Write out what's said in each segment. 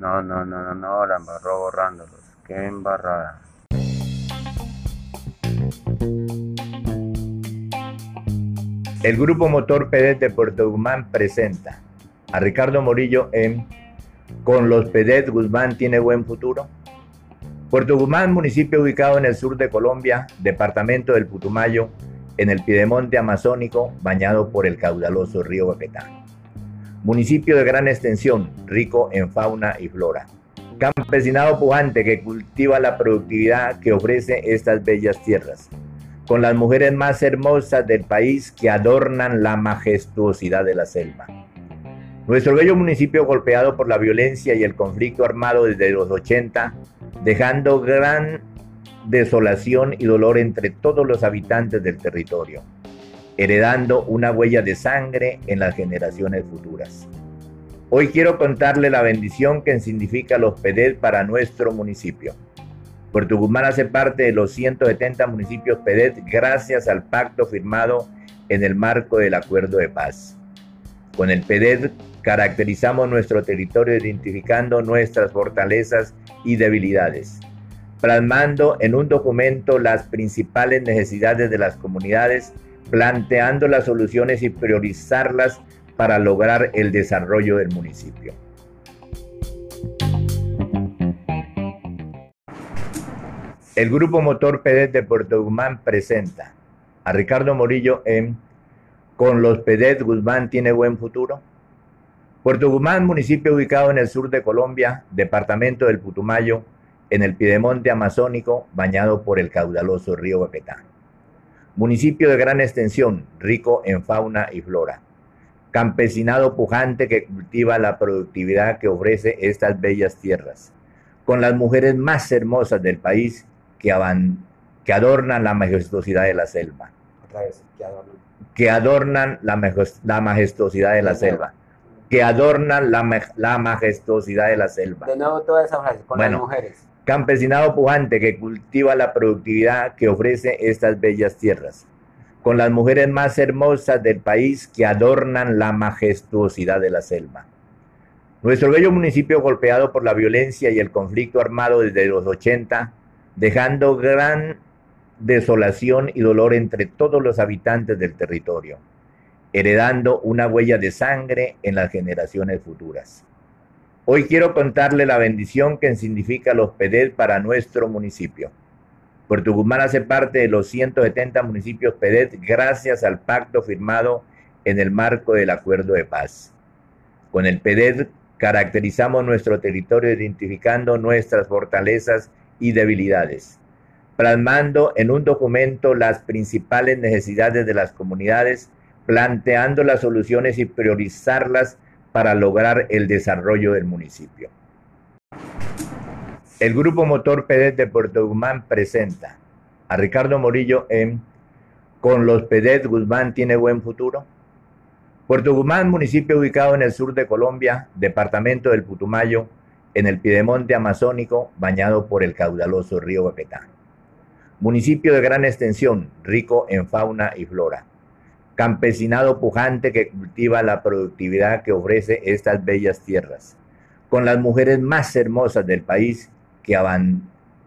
No, no, no, no, no, la embarró borrándolos. Qué embarrada. El grupo motor PEDET de Puerto Guzmán presenta a Ricardo Morillo en Con los PEDET Guzmán tiene buen futuro. Puerto Guzmán, municipio ubicado en el sur de Colombia, departamento del Putumayo, en el Piedemonte Amazónico, bañado por el caudaloso río Baquetá. Municipio de gran extensión, rico en fauna y flora. Campesinado pujante que cultiva la productividad que ofrece estas bellas tierras con las mujeres más hermosas del país que adornan la majestuosidad de la selva. Nuestro bello municipio golpeado por la violencia y el conflicto armado desde los 80, dejando gran desolación y dolor entre todos los habitantes del territorio, heredando una huella de sangre en las generaciones futuras. Hoy quiero contarle la bendición que significa los PEDED para nuestro municipio. Puerto Guzmán hace parte de los 170 municipios PEDET gracias al pacto firmado en el marco del acuerdo de paz. Con el PEDET caracterizamos nuestro territorio identificando nuestras fortalezas y debilidades, plasmando en un documento las principales necesidades de las comunidades, planteando las soluciones y priorizarlas para lograr el desarrollo del municipio. El grupo motor PEDET de Puerto Guzmán presenta a Ricardo Morillo en Con los PEDET Guzmán tiene buen futuro. Puerto Guzmán, municipio ubicado en el sur de Colombia, departamento del Putumayo, en el Piedemonte Amazónico, bañado por el caudaloso río Baquetá. Municipio de gran extensión, rico en fauna y flora. Campesinado pujante que cultiva la productividad que ofrece estas bellas tierras, con las mujeres más hermosas del país que, que adornan la majestuosidad de la selva. Otra vez, que adornan. Que adornan la, la majestuosidad de la selva. Que adornan la, la, majestuosidad de la selva. De nuevo toda esa frase, con bueno, las mujeres. Campesinado pujante que cultiva la productividad que ofrece estas bellas tierras. Con las mujeres más hermosas del país que adornan la majestuosidad de la selva. Nuestro bello municipio golpeado por la violencia y el conflicto armado desde los 80 dejando gran desolación y dolor entre todos los habitantes del territorio, heredando una huella de sangre en las generaciones futuras. Hoy quiero contarle la bendición que significa los PEDET para nuestro municipio. Puerto Guzmán hace parte de los 170 municipios PEDET gracias al pacto firmado en el marco del acuerdo de paz. Con el PEDET caracterizamos nuestro territorio identificando nuestras fortalezas y debilidades, plasmando en un documento las principales necesidades de las comunidades, planteando las soluciones y priorizarlas para lograr el desarrollo del municipio. El grupo motor PEDET de Puerto Guzmán presenta a Ricardo Morillo en Con los PEDET Guzmán tiene buen futuro. Puerto Guzmán, municipio ubicado en el sur de Colombia, departamento del Putumayo, en el Piedemonte Amazónico, bañado por el caudaloso río Baquetá. Municipio de gran extensión, rico en fauna y flora. Campesinado pujante que cultiva la productividad que ofrece estas bellas tierras, con las mujeres más hermosas del país que,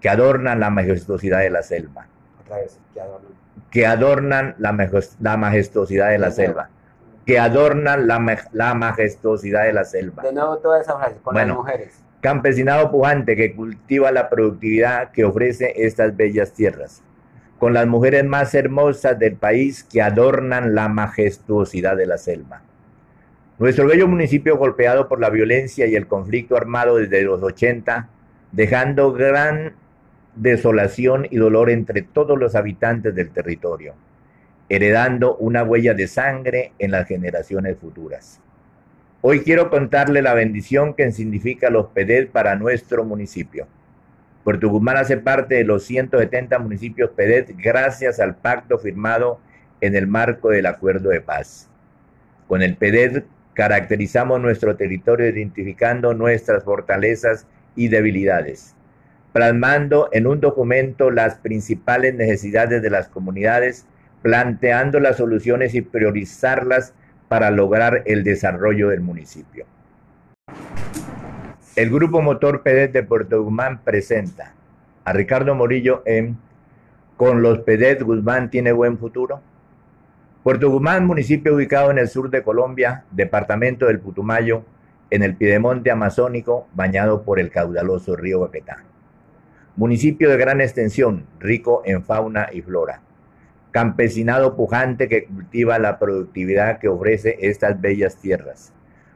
que adornan la majestuosidad de la selva. Otra vez, que adornan. Que adornan la, la majestuosidad de la selva que adornan la, la, majestuosidad de la selva. De nuevo toda esa frase, con bueno, las mujeres. Campesinado pujante que cultiva la productividad que ofrece estas bellas tierras, con las mujeres más hermosas del país que adornan la majestuosidad de la selva. Nuestro bello municipio golpeado por la violencia y el conflicto armado desde los 80, dejando gran desolación y dolor entre todos los habitantes del territorio heredando una huella de sangre en las generaciones futuras. Hoy quiero contarle la bendición que significa los PEDET para nuestro municipio. Puerto Guzmán hace parte de los 170 municipios PEDET gracias al pacto firmado en el marco del acuerdo de paz. Con el PEDET caracterizamos nuestro territorio identificando nuestras fortalezas y debilidades, plasmando en un documento las principales necesidades de las comunidades planteando las soluciones y priorizarlas para lograr el desarrollo del municipio. El grupo motor PEDET de Puerto Guzmán presenta a Ricardo Morillo en Con los PEDET Guzmán tiene buen futuro. Puerto Guzmán, municipio ubicado en el sur de Colombia, departamento del Putumayo, en el Piedemonte Amazónico, bañado por el caudaloso río Baquetá. Municipio de gran extensión, rico en fauna y flora. Campesinado pujante que cultiva la productividad que ofrece estas bellas tierras,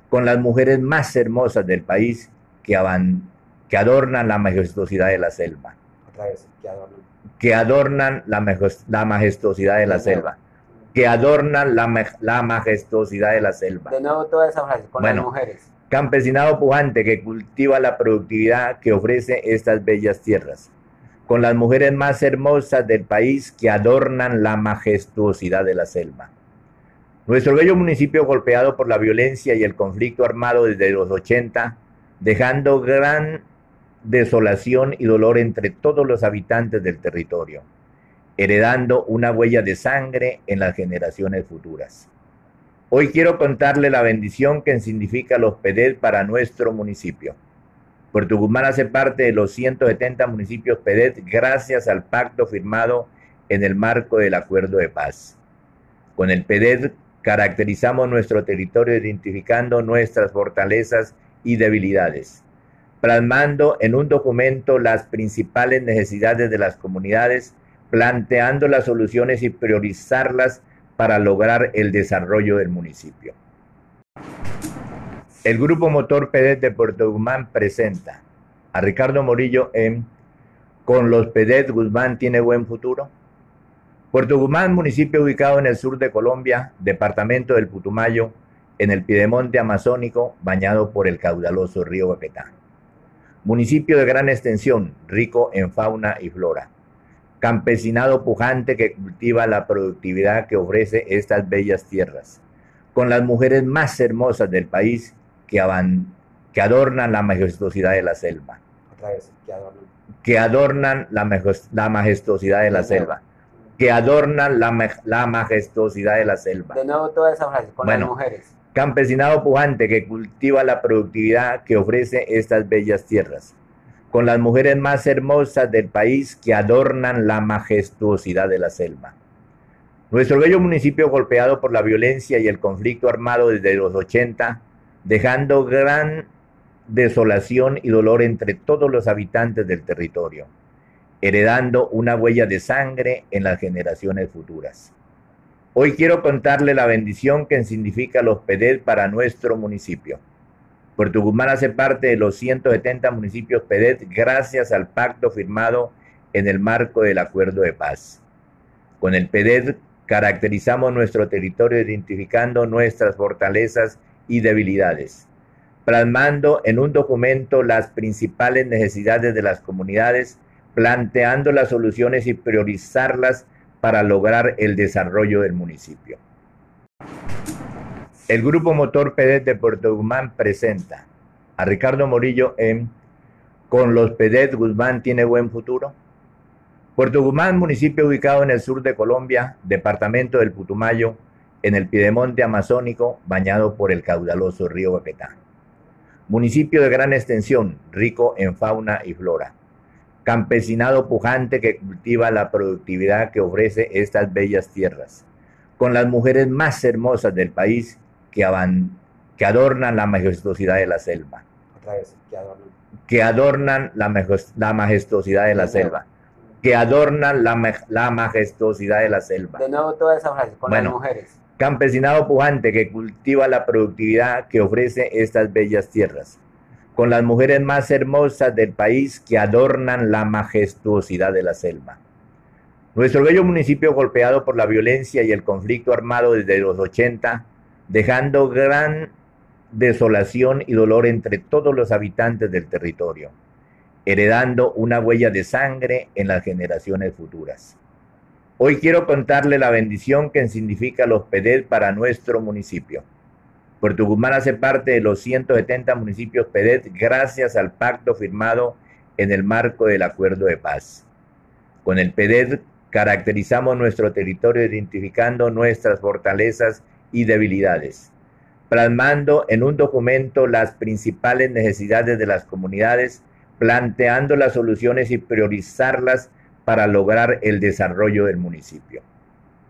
con las mujeres más hermosas del país que, adornan la majestuosidad de la selva. Otra vez, que adornan. Que adornan la, majestuosidad de la De nuevo. selva. Que adornan la, maj- la majestuosidad de la selva. De nuevo toda esa frase con Bueno. las mujeres. Campesinado pujante que cultiva la productividad que ofrece estas bellas tierras, con las mujeres más hermosas del país que adornan la majestuosidad de la selva. Nuestro bello municipio golpeado por la violencia y el conflicto armado desde los 80, dejando gran desolación y dolor entre todos los habitantes del territorio, heredando una huella de sangre en las generaciones futuras. Hoy quiero contarle la bendición que significa los PEDET para nuestro municipio. Puerto Guzmán hace parte de los 170 municipios PEDET gracias al pacto firmado en el marco del acuerdo de paz. Con el PEDET caracterizamos nuestro territorio identificando nuestras fortalezas y debilidades, plasmando en un documento las principales necesidades de las comunidades, planteando las soluciones y priorizarlas para lograr el desarrollo del municipio. El Grupo Motor PEDET de Puerto Guzmán presenta a Ricardo Morillo en Con los PEDET Guzmán tiene buen futuro. Puerto Guzmán, municipio ubicado en el sur de Colombia, departamento del Putumayo, en el Piedemonte Amazónico, bañado por el caudaloso río Baquetá. Municipio de gran extensión, rico en fauna y flora campesinado pujante que cultiva la productividad que ofrece estas bellas tierras, con las mujeres más hermosas del país que, adornan la majestuosidad de la selva, Otra vez, que adornan. que adornan la, la majestuosidad de la De selva, que adornan la, la majestuosidad de la selva. De nuevo toda esa frase con Bueno. las mujeres. Campesinado pujante que cultiva la productividad que ofrece estas bellas tierras, con las mujeres más hermosas del país que adornan la majestuosidad de la selva. Nuestro bello municipio golpeado por la violencia y el conflicto armado desde los 80, dejando gran desolación y dolor entre todos los habitantes del territorio, heredando una huella de sangre en las generaciones futuras. Hoy quiero contarle la bendición que significa los PEDET para nuestro municipio. Puerto Guzmán hace parte de los 170 municipios PEDET gracias al pacto firmado en el marco del acuerdo de paz. Con el PEDET caracterizamos nuestro territorio identificando nuestras fortalezas y debilidades, plasmando en un documento las principales necesidades de las comunidades, planteando las soluciones y priorizarlas para lograr el desarrollo del municipio. El Grupo Motor PEDET de Puerto Guzmán presenta a Ricardo Morillo en Con los PEDET Guzmán tiene buen futuro. Puerto Guzmán, municipio ubicado en el sur de Colombia, departamento del Putumayo, en el Piedemonte Amazónico, bañado por el caudaloso río Baquetá. Municipio de gran extensión, rico en fauna y flora campesinado pujante que cultiva la productividad que ofrece estas bellas tierras, con las mujeres más hermosas del país que, adornan la majestuosidad de la selva, Otra vez, que adornan. que adornan la, majestuosidad de la De selva, que adornan la, maj- la majestuosidad de la selva. De nuevo toda esa frase con Bueno. las mujeres. Campesinado pujante que cultiva la productividad que ofrece estas bellas tierras, con las mujeres más hermosas del país que adornan la majestuosidad de la selva. Nuestro bello municipio golpeado por la violencia y el conflicto armado desde los 80, dejando gran desolación y dolor entre todos los habitantes del territorio, heredando una huella de sangre en las generaciones futuras. Hoy quiero contarle la bendición que significa los PEDET para nuestro municipio. Puerto Guzmán hace parte de los 170 municipios PEDET gracias al pacto firmado en el marco del acuerdo de paz. Con el PEDET caracterizamos nuestro territorio identificando nuestras fortalezas y debilidades, plasmando en un documento las principales necesidades de las comunidades, planteando las soluciones y priorizarlas para lograr el desarrollo del municipio.